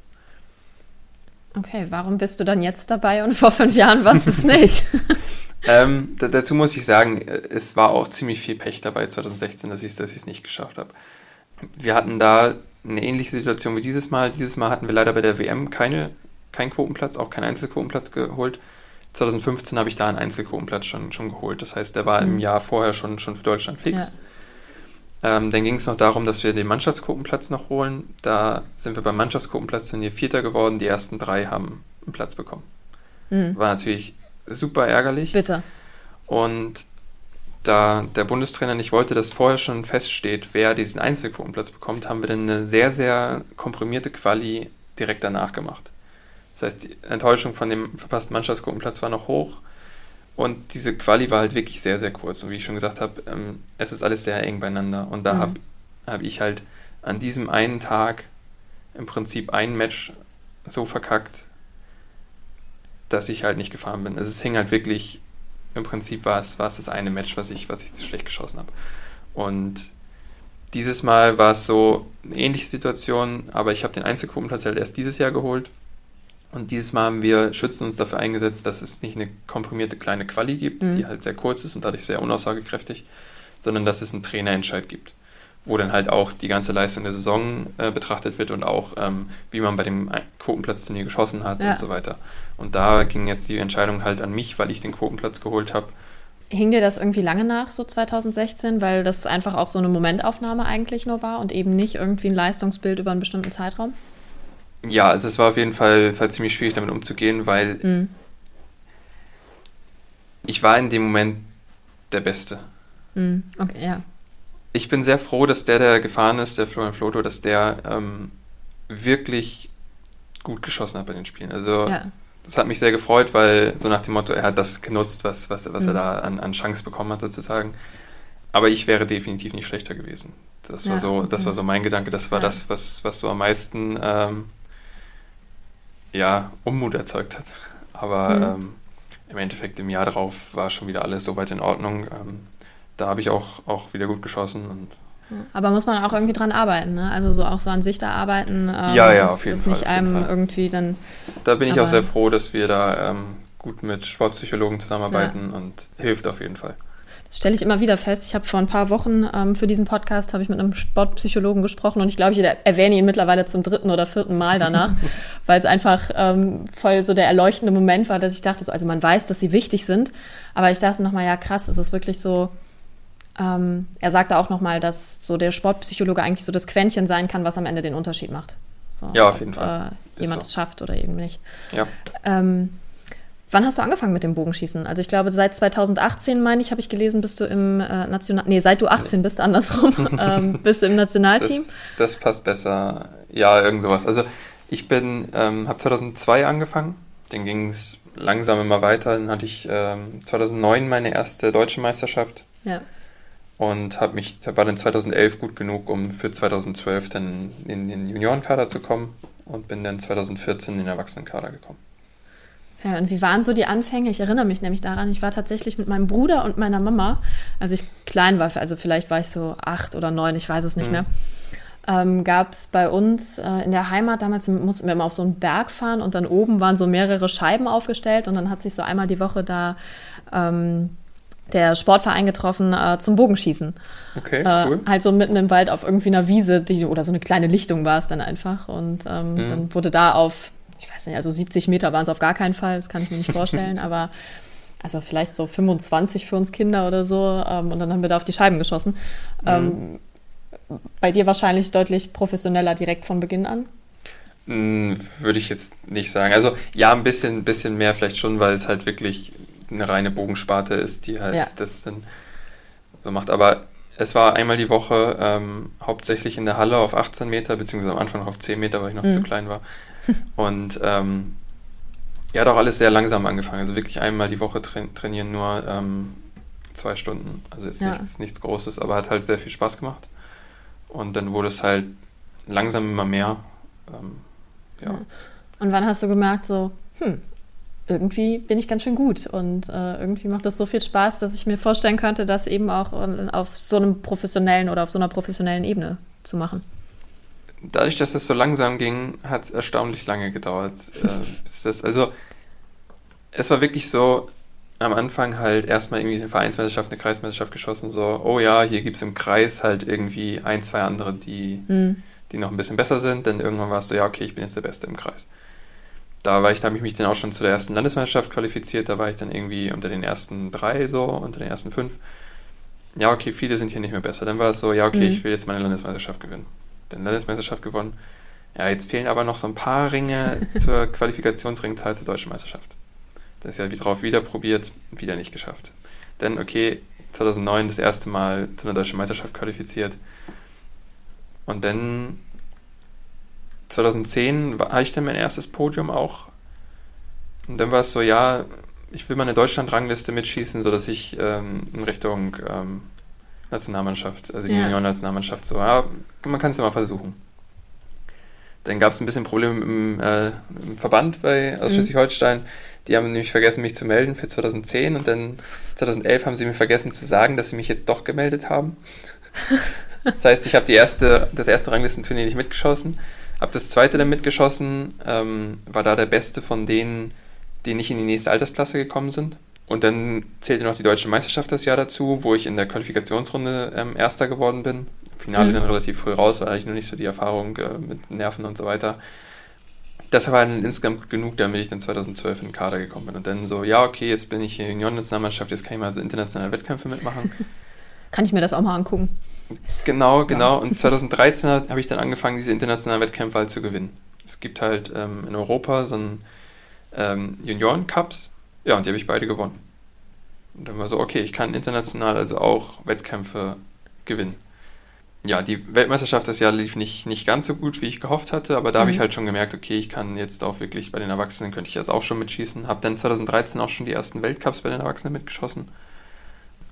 Speaker 2: Okay, warum bist du dann jetzt dabei und vor fünf Jahren warst du es nicht?
Speaker 4: ähm, dazu muss ich sagen, es war auch ziemlich viel Pech dabei 2016, dass ich es nicht geschafft habe. Wir hatten da eine ähnliche Situation wie dieses Mal. Dieses Mal hatten wir leider bei der WM keine, keinen Quotenplatz, auch keinen Einzelquotenplatz geholt. 2015 habe ich da einen Einzelquotenplatz schon, schon geholt. Das heißt, der war mhm. im Jahr vorher schon, schon für Deutschland fix. Ja. Ähm, dann ging es noch darum, dass wir den Mannschaftsquotenplatz noch holen. Da sind wir beim Mannschaftsquotenplatz wir Vierter geworden. Die ersten drei haben einen Platz bekommen. Mhm. War natürlich super ärgerlich.
Speaker 2: Bitte.
Speaker 4: Und da der Bundestrainer nicht wollte, dass vorher schon feststeht, wer diesen Einzelquotenplatz bekommt, haben wir dann eine sehr, sehr komprimierte Quali direkt danach gemacht. Das heißt, die Enttäuschung von dem verpassten Mannschaftsquotenplatz war noch hoch und diese Quali war halt wirklich sehr, sehr kurz. Und wie ich schon gesagt habe, ähm, es ist alles sehr eng beieinander. Und da mhm. habe hab ich halt an diesem einen Tag im Prinzip ein Match so verkackt, dass ich halt nicht gefahren bin. Also es hing halt wirklich, im Prinzip war es, war es das eine Match, was ich, was ich zu schlecht geschossen habe. Und dieses Mal war es so eine ähnliche Situation, aber ich habe den Einzelgruppenplatz halt erst dieses Jahr geholt. Und dieses Mal haben wir Schützen uns dafür eingesetzt, dass es nicht eine komprimierte kleine Quali gibt, mhm. die halt sehr kurz ist und dadurch sehr unaussagekräftig, sondern dass es einen Trainerentscheid gibt wo dann halt auch die ganze Leistung der Saison äh, betrachtet wird und auch, ähm, wie man bei dem Quotenplatzturnier geschossen hat ja. und so weiter. Und da ging jetzt die Entscheidung halt an mich, weil ich den Quotenplatz geholt habe.
Speaker 2: Hing dir das irgendwie lange nach, so 2016, weil das einfach auch so eine Momentaufnahme eigentlich nur war und eben nicht irgendwie ein Leistungsbild über einen bestimmten Zeitraum?
Speaker 4: Ja, also es war auf jeden Fall, Fall ziemlich schwierig damit umzugehen, weil mhm. ich war in dem Moment der Beste.
Speaker 2: Mhm. Okay, ja
Speaker 4: ich bin sehr froh, dass der, der gefahren ist, der Florian Floto, dass der ähm, wirklich gut geschossen hat bei den Spielen. Also
Speaker 2: Ja.
Speaker 4: das hat mich sehr gefreut, weil so nach dem Motto, er hat das genutzt, was, was, was er
Speaker 2: Mhm.
Speaker 4: da an, an Chance bekommen hat sozusagen. Aber ich wäre definitiv nicht schlechter gewesen. Das war
Speaker 2: Ja,
Speaker 4: so, das
Speaker 2: okay.
Speaker 4: war so mein Gedanke. Das war
Speaker 2: Ja.
Speaker 4: das, was, was so am meisten ähm, ja, Unmut erzeugt hat. Aber
Speaker 2: Mhm.
Speaker 4: ähm, im Endeffekt im Jahr darauf war schon wieder alles soweit in Ordnung. Ähm, da habe ich auch, auch wieder gut geschossen und
Speaker 2: Aber muss man auch irgendwie dran arbeiten, ne? Also so auch so an sich da arbeiten. Ähm,
Speaker 4: Ja, ja, auf jeden Fall,
Speaker 2: nicht einem
Speaker 4: Fall.
Speaker 2: irgendwie dann.
Speaker 4: da bin ich auch sehr froh, dass wir da ähm, gut mit Sportpsychologen zusammenarbeiten und hilft auf jeden Fall.
Speaker 2: Das stelle ich immer wieder fest. Ich habe vor ein paar Wochen ähm, für diesen Podcast habe ich mit einem Sportpsychologen gesprochen und ich glaube, ich erwähne ihn mittlerweile zum dritten oder vierten Mal danach, weil es einfach ähm, voll so der erleuchtende Moment war, dass ich dachte, so, also man weiß, dass sie wichtig sind, aber ich dachte nochmal, ja krass, es ist wirklich so. Ähm, er sagte auch nochmal, dass so der Sportpsychologe eigentlich so das Quäntchen sein kann, was am Ende den Unterschied macht. So,
Speaker 4: Ja, auf jeden
Speaker 2: ob,
Speaker 4: Fall.
Speaker 2: Äh, jemand
Speaker 4: so.
Speaker 2: es schafft oder eben nicht.
Speaker 4: Ja.
Speaker 2: Ähm, wann hast du angefangen mit dem Bogenschießen? Also ich glaube, seit 2018, meine ich, habe ich gelesen, bist du im äh, National... Nee, seit du 18 bist, andersrum, ähm, bist du im
Speaker 4: Das,
Speaker 2: Nationalteam.
Speaker 4: das passt besser. Ja, irgend sowas. Also ich bin, ähm, habe 2002 angefangen, dann ging es langsam immer weiter. Dann hatte ich ähm, 2009 meine erste deutsche Meisterschaft
Speaker 2: Ja.
Speaker 4: Und habe mich, war dann 2011 gut genug, um für 2012 dann in den Juniorenkader zu kommen und bin dann 2014 in den Erwachsenenkader gekommen.
Speaker 2: ja. Und wie waren so die Anfänge? Ich erinnere mich nämlich daran, ich war tatsächlich mit meinem Bruder und meiner Mama, als ich klein war, also vielleicht war ich so acht oder neun, ich weiß es nicht
Speaker 4: Mhm.
Speaker 2: mehr. Ähm, gab es bei uns äh, in der Heimat, damals mussten wir immer auf so einen Berg fahren und dann oben waren so mehrere Scheiben aufgestellt und dann hat sich so einmal die Woche da ähm, der Sportverein getroffen äh, zum Bogenschießen.
Speaker 4: Okay,
Speaker 2: Äh,
Speaker 4: cool.
Speaker 2: halt so mitten im Wald auf irgendwie einer Wiese, die, oder so eine kleine Lichtung war es dann einfach. Und ähm,
Speaker 4: Mhm.
Speaker 2: dann wurde da auf, ich weiß nicht, also 70 Meter waren es auf gar keinen Fall, das kann ich mir nicht vorstellen, aber also vielleicht so 25 für uns Kinder oder so. Ähm, und dann haben wir da auf die Scheiben geschossen. Ähm, bei dir wahrscheinlich deutlich professioneller direkt von Beginn an.
Speaker 4: Hm, Würde ich jetzt nicht sagen. Also ja, ein bisschen, bisschen mehr vielleicht schon, weil es halt wirklich eine reine Bogensparte ist, die halt
Speaker 2: Ja.
Speaker 4: das dann so macht. Aber es war einmal die Woche ähm, hauptsächlich in der Halle auf 18 Meter, beziehungsweise am Anfang auf 10 Meter, weil ich noch
Speaker 2: Mhm.
Speaker 4: zu klein war. Und ähm, ja, hat auch alles sehr langsam angefangen. Also wirklich einmal die Woche tra trainieren, nur ähm, zwei Stunden. Also jetzt
Speaker 2: Ja.
Speaker 4: nichts, nichts Großes, aber hat halt sehr viel Spaß gemacht. Und dann wurde es halt langsam immer mehr. Ähm, ja.
Speaker 2: Und wann hast du gemerkt, so, hm, irgendwie bin ich ganz schön gut und äh, irgendwie macht das so viel Spaß, dass ich mir vorstellen könnte, das eben auch on- auf so einem professionellen oder auf so einer professionellen Ebene zu machen.
Speaker 4: Dadurch, dass es so langsam ging, hat es erstaunlich lange gedauert. äh, bis das, also, es war wirklich so, am Anfang halt erstmal irgendwie eine Vereinsmeisterschaft, eine Kreismeisterschaft geschossen, so, oh ja, hier gibt es im Kreis halt irgendwie ein, zwei andere, die,
Speaker 2: Hm.
Speaker 4: die noch ein bisschen besser sind. Dann irgendwann war es so, ja, okay, ich bin jetzt der Beste im Kreis. Da war ich, da habe ich mich dann auch schon zu der ersten Landesmeisterschaft qualifiziert, da war ich dann irgendwie unter den ersten drei, so, unter den ersten fünf. Ja, okay, viele sind hier nicht mehr besser. Dann war es so, ja, okay,
Speaker 2: Mhm.
Speaker 4: ich will jetzt meine Landesmeisterschaft gewinnen. Dann Landesmeisterschaft gewonnen. Ja, jetzt fehlen aber noch so ein paar Ringe zur Qualifikationsringzahl zur deutschen Meisterschaft. Das ist ja wie drauf wieder probiert, wieder nicht geschafft. Dann, okay, 2009 das erste Mal zu einer deutschen Meisterschaft qualifiziert. Und dann 2010 war- hatte ich dann mein erstes Podium auch. Und dann war es so, ja, ich will mal eine Deutschland-Rangliste mitschießen, sodass ich ähm, in Richtung ähm, Nationalmannschaft, also
Speaker 2: Ja.
Speaker 4: Junioren-Nationalmannschaft, so, ja, man kann es ja mal versuchen. Dann gab es ein bisschen Probleme im, äh, im Verband bei aus
Speaker 2: Mhm.
Speaker 4: Schleswig-Holstein. Die haben nämlich vergessen, mich zu melden für 2010 und dann 2011 haben sie mir vergessen zu sagen, dass sie mich jetzt doch gemeldet haben. Das heißt, ich habe erste, das erste Ranglistenturnier nicht mitgeschossen, habe das zweite dann mitgeschossen, ähm, war da der Beste von denen, die nicht in die nächste Altersklasse gekommen sind. Und dann zählte noch die deutsche Meisterschaft das Jahr dazu, wo ich in der Qualifikationsrunde ähm, Erster geworden bin. Im Finale
Speaker 2: Mhm.
Speaker 4: dann relativ früh raus, weil ich noch nicht so die Erfahrung äh, mit Nerven und so weiter. Das war dann insgesamt gut genug, damit ich dann 2012 in den Kader gekommen bin. Und dann so, ja, okay, jetzt bin ich hier Junioren-Nationalmannschaft, jetzt kann ich mal so internationale Wettkämpfe mitmachen.
Speaker 2: Kann ich mir das auch mal angucken?
Speaker 4: Genau, genau. Und 2013 habe ich dann angefangen, diese internationalen Wettkämpfe halt zu gewinnen. Es gibt halt ähm, in Europa so einen ähm, Junioren-Cups. Ja, und die habe ich beide gewonnen. Und dann war so, okay, ich kann international also auch Wettkämpfe gewinnen. ja, die Weltmeisterschaft das Jahr lief nicht, nicht ganz so gut, wie ich gehofft hatte, aber da mhm. habe ich halt schon gemerkt, okay, ich kann jetzt auch wirklich bei den Erwachsenen, könnte ich jetzt auch schon mitschießen. Habe dann 2013 auch schon die ersten Weltcups bei den Erwachsenen mitgeschossen.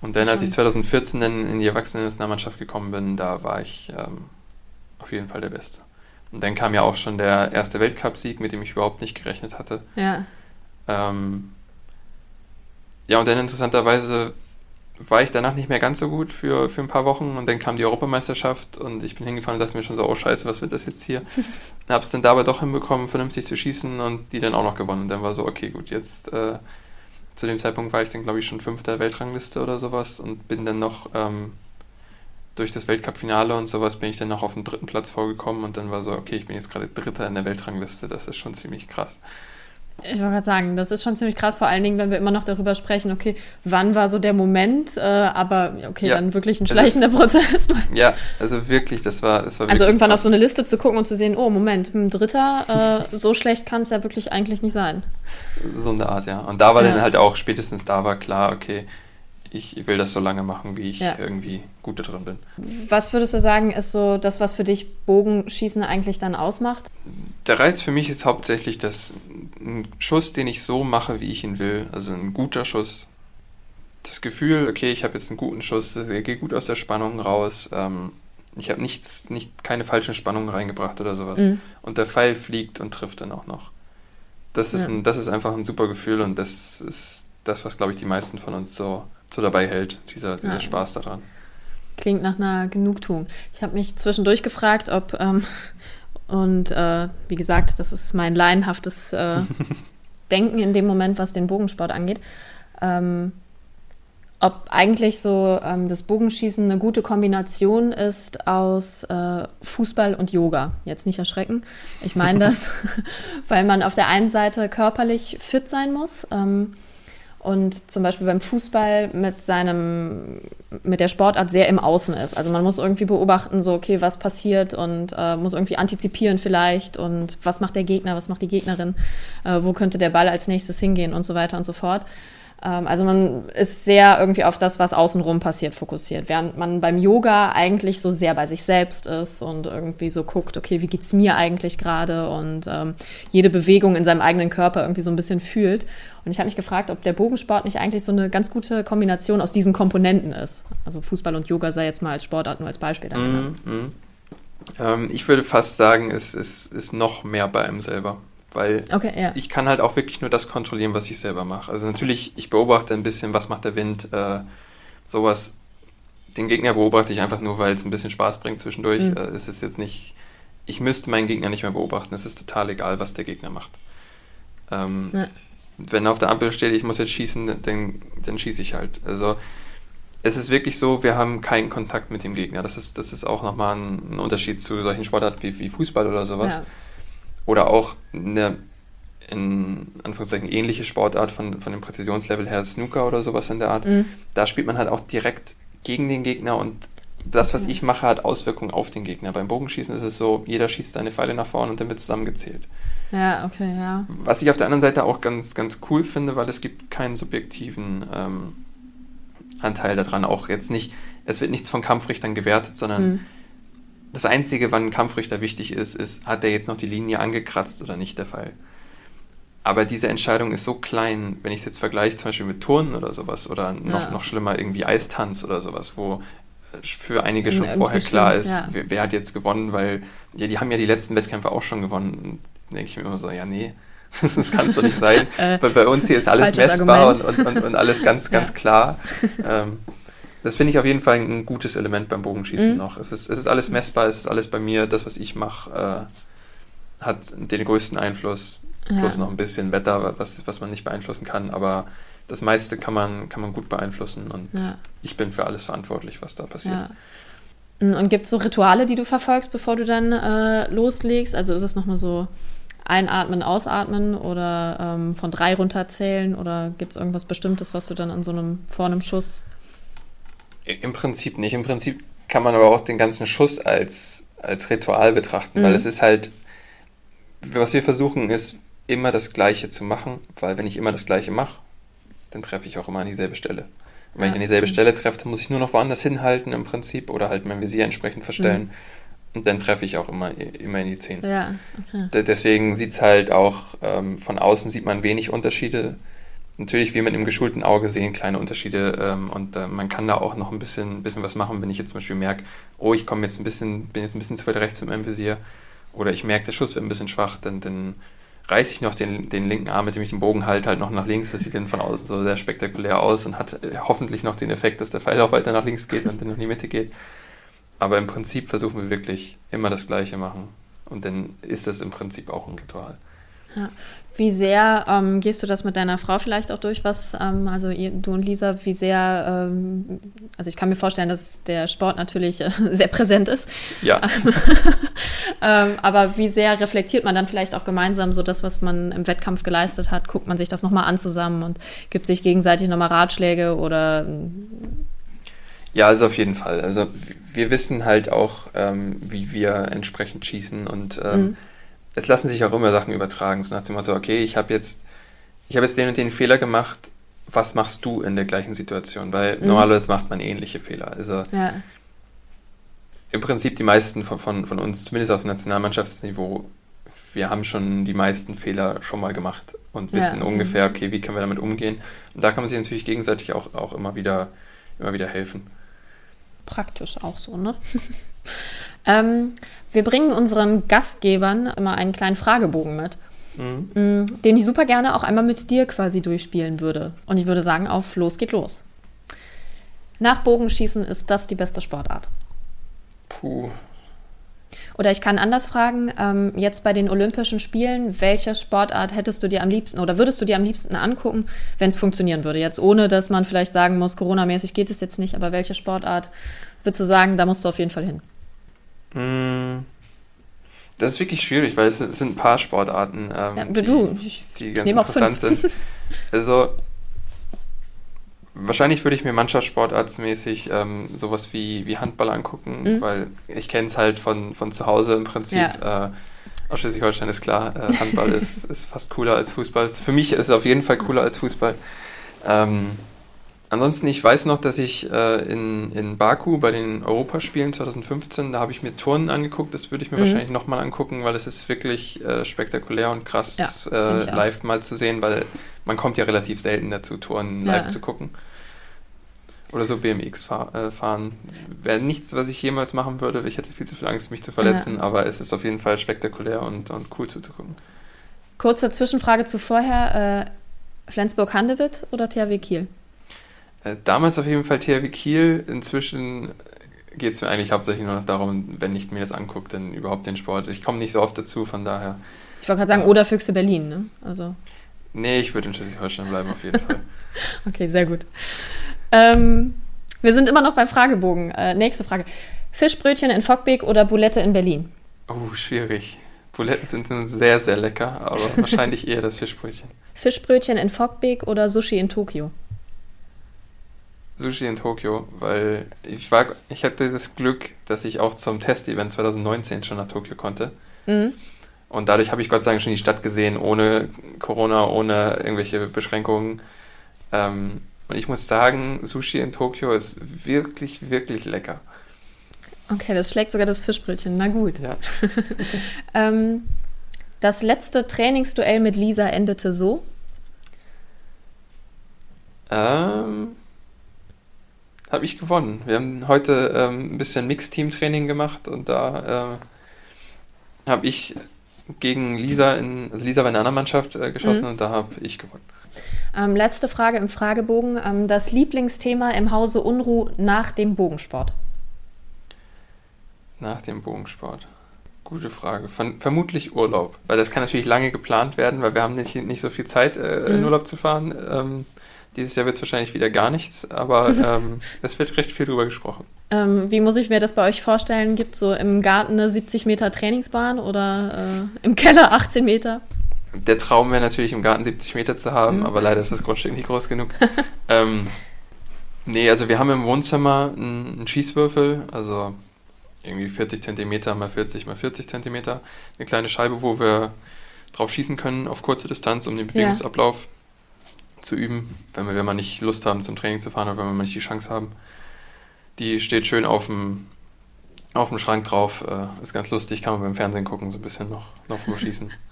Speaker 4: Und dann, als ich 2014 dann in die Erwachsenen-Nationalmannschaft gekommen bin, da war ich ähm, auf jeden Fall der Beste. Und dann kam ja auch schon der erste Weltcupsieg, mit dem ich überhaupt nicht gerechnet hatte.
Speaker 2: Ja.
Speaker 4: Ähm, ja, und dann interessanterweise war ich danach nicht mehr ganz so gut für, für ein paar Wochen und dann kam die Europameisterschaft und ich bin hingefahren und dachte mir schon so, oh scheiße, was wird das jetzt hier? Habe es dann dabei doch hinbekommen, vernünftig zu schießen und die dann auch noch gewonnen. Und dann war so, okay, gut, jetzt äh, zu dem Zeitpunkt war ich dann, glaube ich, schon fünfter Weltrangliste oder sowas und bin dann noch ähm, durch das Weltcup-Finale und sowas bin ich dann noch auf den dritten Platz vorgekommen und dann war so, okay, ich bin jetzt gerade Dritter in der Weltrangliste, das ist schon ziemlich krass.
Speaker 2: Ich wollte gerade sagen, das ist schon ziemlich krass, vor allen Dingen, wenn wir immer noch darüber sprechen, okay, wann war so der Moment, äh, aber okay, ja, dann wirklich ein schleichender ist, Prozess.
Speaker 4: Ja, also wirklich, das war, das war
Speaker 2: Also irgendwann krass. auf so eine Liste zu gucken und zu sehen, oh, Moment, ein Dritter, äh, so schlecht kann es ja wirklich eigentlich nicht sein.
Speaker 4: So eine Art, ja. Und da war ja. dann halt auch, spätestens da war klar, okay, ich will das so lange machen, wie ich ja. irgendwie gut da drin bin.
Speaker 2: Was würdest du sagen, ist so das, was für dich Bogenschießen eigentlich dann ausmacht?
Speaker 4: Der Reiz für mich ist hauptsächlich, dass ein Schuss, den ich so mache, wie ich ihn will, also ein guter Schuss, das Gefühl, okay, ich habe jetzt einen guten Schuss, er geht gut aus der Spannung raus, ähm, ich habe nichts, nicht, keine falschen Spannungen reingebracht oder sowas. Mhm. Und der Pfeil fliegt und trifft dann auch noch. Das ist, ja. ein, das ist einfach ein super Gefühl und das ist das, was, glaube ich, die meisten von uns so so dabei hält, dieser, dieser ja. Spaß daran.
Speaker 2: Klingt nach einer Genugtuung. Ich habe mich zwischendurch gefragt, ob, ähm, und äh, wie gesagt, das ist mein laienhaftes äh, Denken in dem Moment, was den Bogensport angeht, ähm, ob eigentlich so ähm, das Bogenschießen eine gute Kombination ist aus äh, Fußball und Yoga. Jetzt nicht erschrecken. Ich meine das, weil man auf der einen Seite körperlich fit sein muss. Ähm, und zum Beispiel beim Fußball mit seinem, mit der Sportart sehr im Außen ist. Also man muss irgendwie beobachten, so, okay, was passiert und äh, muss irgendwie antizipieren vielleicht und was macht der Gegner, was macht die Gegnerin, äh, wo könnte der Ball als nächstes hingehen und so weiter und so fort. Ähm, also man ist sehr irgendwie auf das, was außenrum passiert, fokussiert, während man beim Yoga eigentlich so sehr bei sich selbst ist und irgendwie so guckt, okay, wie geht's mir eigentlich gerade und ähm, jede Bewegung in seinem eigenen Körper irgendwie so ein bisschen fühlt. Und ich habe mich gefragt, ob der Bogensport nicht eigentlich so eine ganz gute Kombination aus diesen Komponenten ist. Also Fußball und Yoga sei jetzt mal als Sportart nur als Beispiel
Speaker 4: genannt. Mm, mm. Ähm, ich würde fast sagen, es ist, ist noch mehr bei einem selber weil
Speaker 2: okay, ja.
Speaker 4: ich kann halt auch wirklich nur das kontrollieren, was ich selber mache. Also natürlich, ich beobachte ein bisschen, was macht der Wind, äh, sowas. Den Gegner beobachte ich einfach nur, weil es ein bisschen Spaß bringt zwischendurch. Mhm. Äh, es ist jetzt nicht, ich müsste meinen Gegner nicht mehr beobachten. Es ist total egal, was der Gegner macht. Ähm, ja. Wenn auf der Ampel steht, ich muss jetzt schießen, dann, dann schieße ich halt. Also es ist wirklich so, wir haben keinen Kontakt mit dem Gegner. Das ist, das ist auch nochmal ein, ein Unterschied zu solchen Sportarten wie, wie Fußball oder sowas. Ja oder auch eine in Anführungszeichen ähnliche Sportart von, von dem Präzisionslevel her, Snooker oder sowas in der Art. Mhm. Da spielt man halt auch direkt gegen den Gegner und das, was ich mache, hat Auswirkungen auf den Gegner. Beim Bogenschießen ist es so, jeder schießt seine Pfeile nach vorne und dann wird zusammengezählt.
Speaker 2: Ja, okay, ja.
Speaker 4: Was ich auf der anderen Seite auch ganz, ganz cool finde, weil es gibt keinen subjektiven ähm, Anteil daran. Auch jetzt nicht, es wird nichts von Kampfrichtern gewertet, sondern mhm das Einzige, wann ein Kampfrichter wichtig ist, ist, hat er jetzt noch die Linie angekratzt oder nicht der Fall. Aber diese Entscheidung ist so klein, wenn ich es jetzt vergleiche, zum Beispiel mit Turnen oder sowas, oder noch, ja. noch schlimmer, irgendwie Eistanz oder sowas, wo äh, für einige schon ja, vorher klar ist, ja. wer, wer, hat jetzt gewonnen, weil ja, die haben ja die letzten Wettkämpfe auch schon gewonnen. Da denke ich mir immer so, ja, nee, das kann es doch nicht sein. äh, bei, bei, uns hier ist alles messbar und, und, und, und, alles ganz, ganz klar. Ähm, das finde ich auf jeden Fall ein gutes Element beim Bogenschießen mhm. noch. Es ist, es ist alles messbar, es ist alles bei mir. Das, was ich mache, äh, hat den größten Einfluss. Ja. Plus noch ein bisschen Wetter, was, was man nicht beeinflussen kann. Aber das meiste kann man, kann man gut beeinflussen und ja. ich bin für alles verantwortlich, was da passiert. Ja.
Speaker 2: Und gibt es so Rituale, die du verfolgst, bevor du dann äh, loslegst? Also ist es nochmal so einatmen, ausatmen oder ähm, von drei runterzählen oder gibt es irgendwas Bestimmtes, was du dann an so einem vor einem Schuss
Speaker 4: im Prinzip nicht. Im Prinzip kann man aber auch den ganzen Schuss als, als Ritual betrachten, mhm. weil es ist halt, was wir versuchen, ist immer das Gleiche zu machen, weil wenn ich immer das Gleiche mache, dann treffe ich auch immer an dieselbe Stelle. Wenn ja. ich an dieselbe Stelle treffe, dann muss ich nur noch woanders hinhalten im Prinzip oder halt mein Visier entsprechend verstellen. Mhm. Und dann treffe ich auch immer, immer in die 10.
Speaker 2: Ja,
Speaker 4: okay. Deswegen sieht es halt auch, ähm, von außen sieht man wenig Unterschiede. Natürlich, wir mit einem geschulten Auge sehen kleine Unterschiede ähm, und äh, man kann da auch noch ein bisschen, bisschen was machen, wenn ich jetzt zum Beispiel merke, oh, ich komme jetzt ein bisschen, bin jetzt ein bisschen zu weit rechts meinem Visier oder ich merke, der Schuss wird ein bisschen schwach, dann, dann reiße ich noch den, den linken Arm, mit dem ich den Bogen halte, halt noch nach links. Das sieht dann von außen so sehr spektakulär aus und hat äh, hoffentlich noch den Effekt, dass der Pfeil auch weiter nach links geht und dann in die Mitte geht. Aber im Prinzip versuchen wir wirklich immer das Gleiche machen. Und dann ist das im Prinzip auch ein Ritual.
Speaker 2: Ja. Wie sehr ähm, gehst du das mit deiner Frau vielleicht auch durch, was, ähm, also ihr, du und Lisa, wie sehr, ähm, also ich kann mir vorstellen, dass der Sport natürlich äh, sehr präsent ist.
Speaker 4: Ja.
Speaker 2: Ähm, aber wie sehr reflektiert man dann vielleicht auch gemeinsam so das, was man im Wettkampf geleistet hat? Guckt man sich das nochmal an zusammen und gibt sich gegenseitig nochmal Ratschläge oder?
Speaker 4: Ja, also auf jeden Fall. Also wir wissen halt auch, ähm, wie wir entsprechend schießen und ähm, mhm es lassen sich auch immer Sachen übertragen, so nach dem Motto, okay, ich habe jetzt, ich habe jetzt den und den Fehler gemacht, was machst du in der gleichen Situation? Weil mhm. normalerweise macht man ähnliche Fehler. Also
Speaker 2: ja.
Speaker 4: im Prinzip die meisten von, von, von uns, zumindest auf Nationalmannschaftsniveau, wir haben schon die meisten Fehler schon mal gemacht und wissen ja. ungefähr, okay, wie können wir damit umgehen. Und da kann man sich natürlich gegenseitig auch, auch immer wieder, immer wieder helfen.
Speaker 2: Praktisch auch so, ne? ähm, wir bringen unseren Gastgebern immer einen kleinen Fragebogen mit, mhm. Mm, den ich super gerne auch einmal mit dir quasi durchspielen würde. Und ich würde sagen, auf los geht los. Nach Bogenschießen ist das die beste Sportart.
Speaker 4: Puh.
Speaker 2: Oder ich kann anders fragen, ähm, jetzt bei den Olympischen Spielen, welche Sportart hättest du dir am liebsten oder würdest du dir am liebsten angucken, wenn es funktionieren würde? Jetzt ohne, dass man vielleicht sagen muss, Corona-mäßig geht es jetzt nicht, aber welche Sportart würdest du sagen, da musst du auf jeden Fall hin?
Speaker 4: Hm. Das ist wirklich schwierig, weil es sind ein paar Sportarten, ähm, ja,
Speaker 2: die,
Speaker 4: die ganz interessant sind. Also wahrscheinlich würde ich mir mannschaftssportartsmäßig ähm, sowas wie, wie Handball angucken, mhm. weil ich kenne es halt von, von zu Hause im Prinzip. Ja. Äh, aus Schleswig-Holstein ist klar, äh, Handball ist, ist fast cooler als Fußball. Für mich ist es auf jeden Fall cooler als Fußball. Ähm, Ansonsten, ich weiß noch, dass ich äh, in, in Baku bei den Europaspielen 2015, da habe ich mir Turnen angeguckt. Das würde ich mir mhm. wahrscheinlich nochmal angucken, weil es ist wirklich äh, spektakulär und krass, ja, das äh, live mal zu sehen, weil man kommt ja relativ selten dazu, Touren ja. live zu gucken. Oder so BMX fahr, äh, fahren. Wäre nichts, was ich jemals machen würde. Ich hätte viel zu viel Angst, mich zu verletzen, ja. aber es ist auf jeden Fall spektakulär und, und cool zuzugucken.
Speaker 2: Kurze Zwischenfrage zu vorher. Äh, Flensburg-Handewitt oder THW Kiel?
Speaker 4: Äh, damals auf jeden Fall THW Kiel. Inzwischen geht es mir eigentlich hauptsächlich nur noch darum, wenn ich mir das angucke, dann überhaupt den Sport. Ich komme nicht so oft dazu, von daher.
Speaker 2: Ich wollte gerade sagen, äh, oder Füchse Berlin, ne? Also.
Speaker 4: Nee, ich würde in Schleswig-Holstein bleiben, auf jeden Fall.
Speaker 2: okay, sehr gut. Ähm, wir sind immer noch beim Fragebogen. Äh, nächste Frage. Fischbrötchen in Fockbeek oder Boulette in Berlin?
Speaker 4: Oh, schwierig. Buletten sind sehr, sehr lecker, aber wahrscheinlich eher das Fischbrötchen.
Speaker 2: Fischbrötchen in Fockbeek oder Sushi in Tokio?
Speaker 4: Sushi in Tokio, weil ich war, ich hatte das Glück, dass ich auch zum Test-Event 2019 schon nach Tokio konnte. Mhm. Und dadurch habe ich Gott sei Dank schon die Stadt gesehen, ohne Corona, ohne irgendwelche Beschränkungen. Ähm, und ich muss sagen, Sushi in Tokio ist wirklich, wirklich lecker.
Speaker 2: Okay, das schlägt sogar das Fischbrötchen. Na gut.
Speaker 4: Ja.
Speaker 2: ähm, das letzte Trainingsduell mit Lisa endete so?
Speaker 4: Ähm, habe ich gewonnen. Wir haben heute ähm, ein bisschen Mix-Team-Training gemacht und da äh, habe ich gegen Lisa in, also Lisa war in einer Mannschaft äh, geschossen mhm. und da habe ich gewonnen.
Speaker 2: Ähm, letzte Frage im Fragebogen. Ähm, das Lieblingsthema im Hause Unruh nach dem Bogensport?
Speaker 4: Nach dem Bogensport. Gute Frage. Von, vermutlich Urlaub. Weil das kann natürlich lange geplant werden, weil wir haben nicht, nicht so viel Zeit, äh, mhm. in Urlaub zu fahren. Ähm, dieses Jahr wird es wahrscheinlich wieder gar nichts, aber ähm, es wird recht viel drüber gesprochen.
Speaker 2: Ähm, wie muss ich mir das bei euch vorstellen? Gibt es so im Garten eine 70 Meter Trainingsbahn oder äh, im Keller 18 Meter?
Speaker 4: Der Traum wäre natürlich, im Garten 70 Meter zu haben, mhm. aber leider ist das Grundstück nicht groß genug. ähm, nee, also wir haben im Wohnzimmer einen, einen Schießwürfel, also irgendwie 40 Zentimeter mal 40 mal 40 Zentimeter. Eine kleine Scheibe, wo wir drauf schießen können auf kurze Distanz um den Bewegungsablauf. Ja zu üben, wenn wir, wenn wir nicht Lust haben zum Training zu fahren oder wenn wir nicht die Chance haben. Die steht schön auf dem, auf dem Schrank drauf. Äh, ist ganz lustig, kann man beim Fernsehen gucken, so ein bisschen noch, noch nur schießen.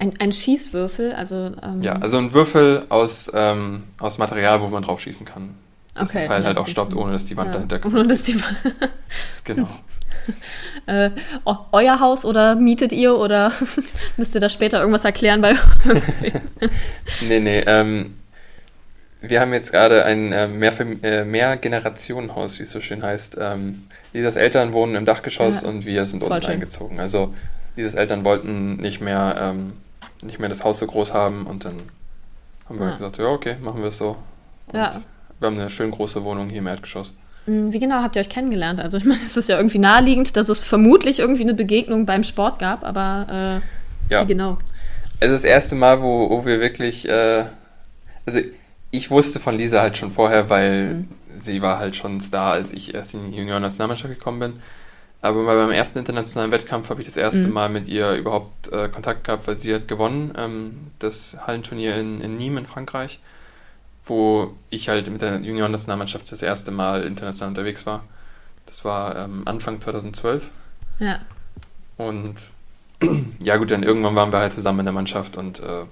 Speaker 2: Ein, ein Schießwürfel, also.
Speaker 4: Ähm ja, also ein Würfel aus, ähm, aus Material, wo man drauf schießen kann. Dass okay, der Pfeil halt auch stoppt, ohne dass die Wand ja, dahinter kommt. Ohne dass die Wand.
Speaker 2: genau. äh, euer Haus oder mietet ihr oder müsst ihr da später irgendwas erklären bei
Speaker 4: Nee, nee. Ähm, wir haben jetzt gerade ein äh, mehr, mehr Generationenhaus, wie es so schön heißt. Ähm, Lisas Eltern wohnen im Dachgeschoss ja, und wir sind unten schön. eingezogen. Also Lisas Eltern wollten nicht mehr, ähm, nicht mehr das Haus so groß haben und dann haben wir ja. gesagt, ja okay, machen wir es so. Und ja. Wir haben eine schön große Wohnung hier im Erdgeschoss.
Speaker 2: Hm, wie genau habt ihr euch kennengelernt? Also ich meine, es ist ja irgendwie naheliegend, dass es vermutlich irgendwie eine Begegnung beim Sport gab, aber äh, ja. wie genau?
Speaker 4: Es ist das erste Mal, wo, wo wir wirklich, äh, also ich wusste von Lisa halt schon vorher, weil mhm. sie war halt schon Star, als ich erst in die Junioren-Nationalmannschaft gekommen bin. Aber beim ersten internationalen Wettkampf habe ich das erste mhm. Mal mit ihr überhaupt äh, Kontakt gehabt, weil sie hat gewonnen, ähm, das Hallenturnier in, in Nîmes in Frankreich wo ich halt mit der Junioren-Nationalmannschaft das erste Mal international unterwegs war. Das war ähm, Anfang 2012. Ja. Und ja gut, dann irgendwann waren wir halt zusammen in der Mannschaft und äh,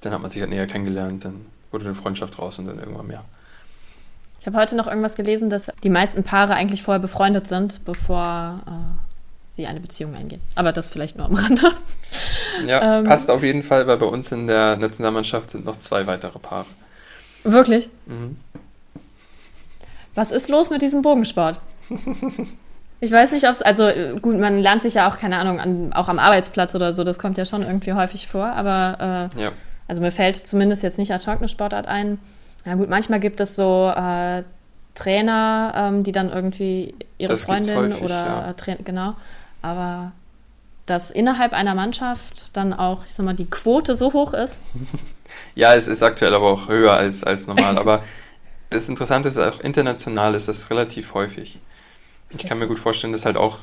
Speaker 4: dann hat man sich halt näher kennengelernt, dann wurde eine Freundschaft raus und dann irgendwann mehr.
Speaker 2: Ich habe heute noch irgendwas gelesen, dass die meisten Paare eigentlich vorher befreundet sind, bevor äh, sie eine Beziehung eingehen. Aber das vielleicht nur am Rande.
Speaker 4: Ja, ähm, passt auf jeden Fall, weil bei uns in der Nationalmannschaft sind noch zwei weitere Paare.
Speaker 2: Wirklich? Mhm. Was ist los mit diesem Bogensport? Ich weiß nicht, ob es, also gut, man lernt sich ja auch, keine Ahnung, an, auch am Arbeitsplatz oder so, das kommt ja schon irgendwie häufig vor, aber äh, ja. also mir fällt zumindest jetzt nicht ad hoc eine Sportart ein. Na gut, manchmal gibt es so äh, Trainer, ähm, die dann irgendwie ihre das Freundin häufig, oder ja. Trainer, genau, aber dass innerhalb einer Mannschaft dann auch, ich sag mal, die Quote so hoch ist.
Speaker 4: ja, es ist aktuell aber auch höher als, als normal. aber das Interessante ist, auch international ist das relativ häufig. Ich kann mir gut vorstellen, dass halt auch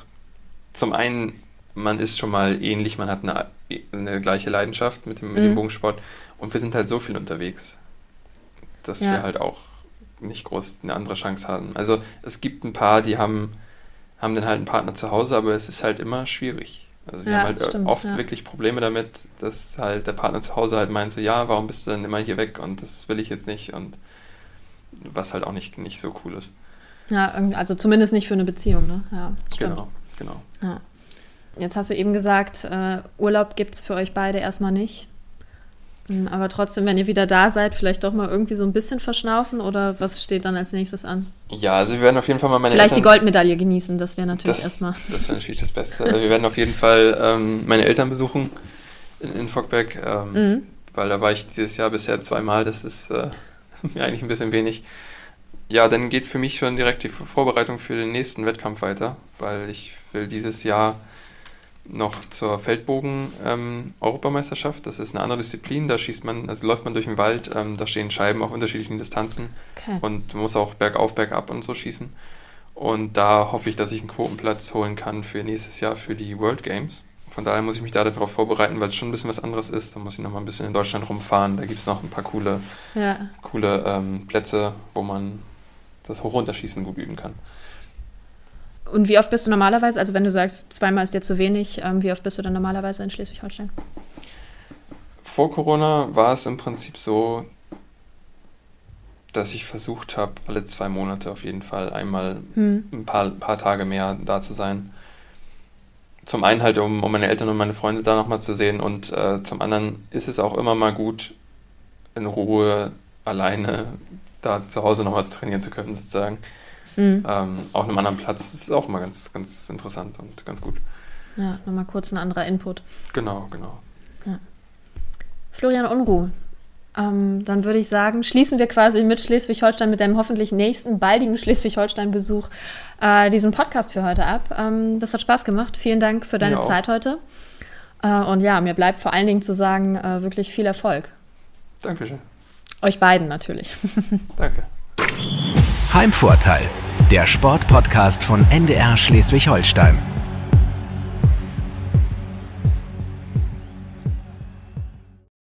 Speaker 4: zum einen, man ist schon mal ähnlich, man hat eine, eine gleiche Leidenschaft mit dem, mit dem mhm. Bogensport und wir sind halt so viel unterwegs, dass ja. wir halt auch nicht groß eine andere Chance haben. Also es gibt ein paar, die haben, haben dann halt einen Partner zu Hause, aber es ist halt immer schwierig. Also die ja, haben halt stimmt, oft ja. wirklich Probleme damit, dass halt der Partner zu Hause halt meint so, ja, warum bist du denn immer hier weg und das will ich jetzt nicht und was halt auch nicht, nicht so cool ist.
Speaker 2: Ja, also zumindest nicht für eine Beziehung, ne? Ja,
Speaker 4: stimmt. Genau, genau.
Speaker 2: Ja. Jetzt hast du eben gesagt, äh, Urlaub gibt es für euch beide erstmal nicht. Hm, aber trotzdem, wenn ihr wieder da seid, vielleicht doch mal irgendwie so ein bisschen verschnaufen oder was steht dann als nächstes an?
Speaker 4: Ja, also wir werden auf jeden Fall mal meine
Speaker 2: Vielleicht Eltern, die Goldmedaille genießen, das wäre natürlich das, erstmal.
Speaker 4: Das wäre natürlich das Beste. Also wir werden auf jeden Fall ähm, meine Eltern besuchen in, in Fockberg, ähm, mhm. weil da war ich dieses Jahr bisher zweimal, das ist äh, mir eigentlich ein bisschen wenig. Ja, dann geht für mich schon direkt die Vorbereitung für den nächsten Wettkampf weiter, weil ich will dieses Jahr noch zur Feldbogen-Europameisterschaft. Ähm, das ist eine andere Disziplin. Da schießt man, also läuft man durch den Wald, ähm, da stehen Scheiben auf unterschiedlichen Distanzen okay. und muss auch bergauf, bergab und so schießen. Und da hoffe ich, dass ich einen Quotenplatz holen kann für nächstes Jahr für die World Games. Von daher muss ich mich da darauf vorbereiten, weil es schon ein bisschen was anderes ist. Da muss ich noch mal ein bisschen in Deutschland rumfahren. Da gibt es noch ein paar coole, ja. coole ähm, Plätze, wo man das Hochunterschießen gut üben kann.
Speaker 2: Und wie oft bist du normalerweise, also wenn du sagst, zweimal ist dir zu wenig, ähm, wie oft bist du dann normalerweise in Schleswig-Holstein?
Speaker 4: Vor Corona war es im Prinzip so, dass ich versucht habe, alle zwei Monate auf jeden Fall einmal hm. ein paar, paar Tage mehr da zu sein. Zum einen halt, um, um meine Eltern und meine Freunde da nochmal zu sehen und äh, zum anderen ist es auch immer mal gut, in Ruhe alleine da zu Hause nochmal trainieren zu können, sozusagen. Mhm. Ähm, auf einem anderen Platz ist auch immer ganz, ganz interessant und ganz gut.
Speaker 2: Ja, nochmal kurz ein anderer Input.
Speaker 4: Genau, genau. Ja.
Speaker 2: Florian Unruh, ähm, dann würde ich sagen, schließen wir quasi mit Schleswig-Holstein, mit deinem hoffentlich nächsten baldigen Schleswig-Holstein-Besuch äh, diesen Podcast für heute ab. Ähm, das hat Spaß gemacht. Vielen Dank für deine Zeit heute. Äh, und ja, mir bleibt vor allen Dingen zu sagen, äh, wirklich viel Erfolg.
Speaker 4: Dankeschön.
Speaker 2: Euch beiden natürlich.
Speaker 4: Danke.
Speaker 1: Heimvorteil, der Sportpodcast von NDR Schleswig-Holstein.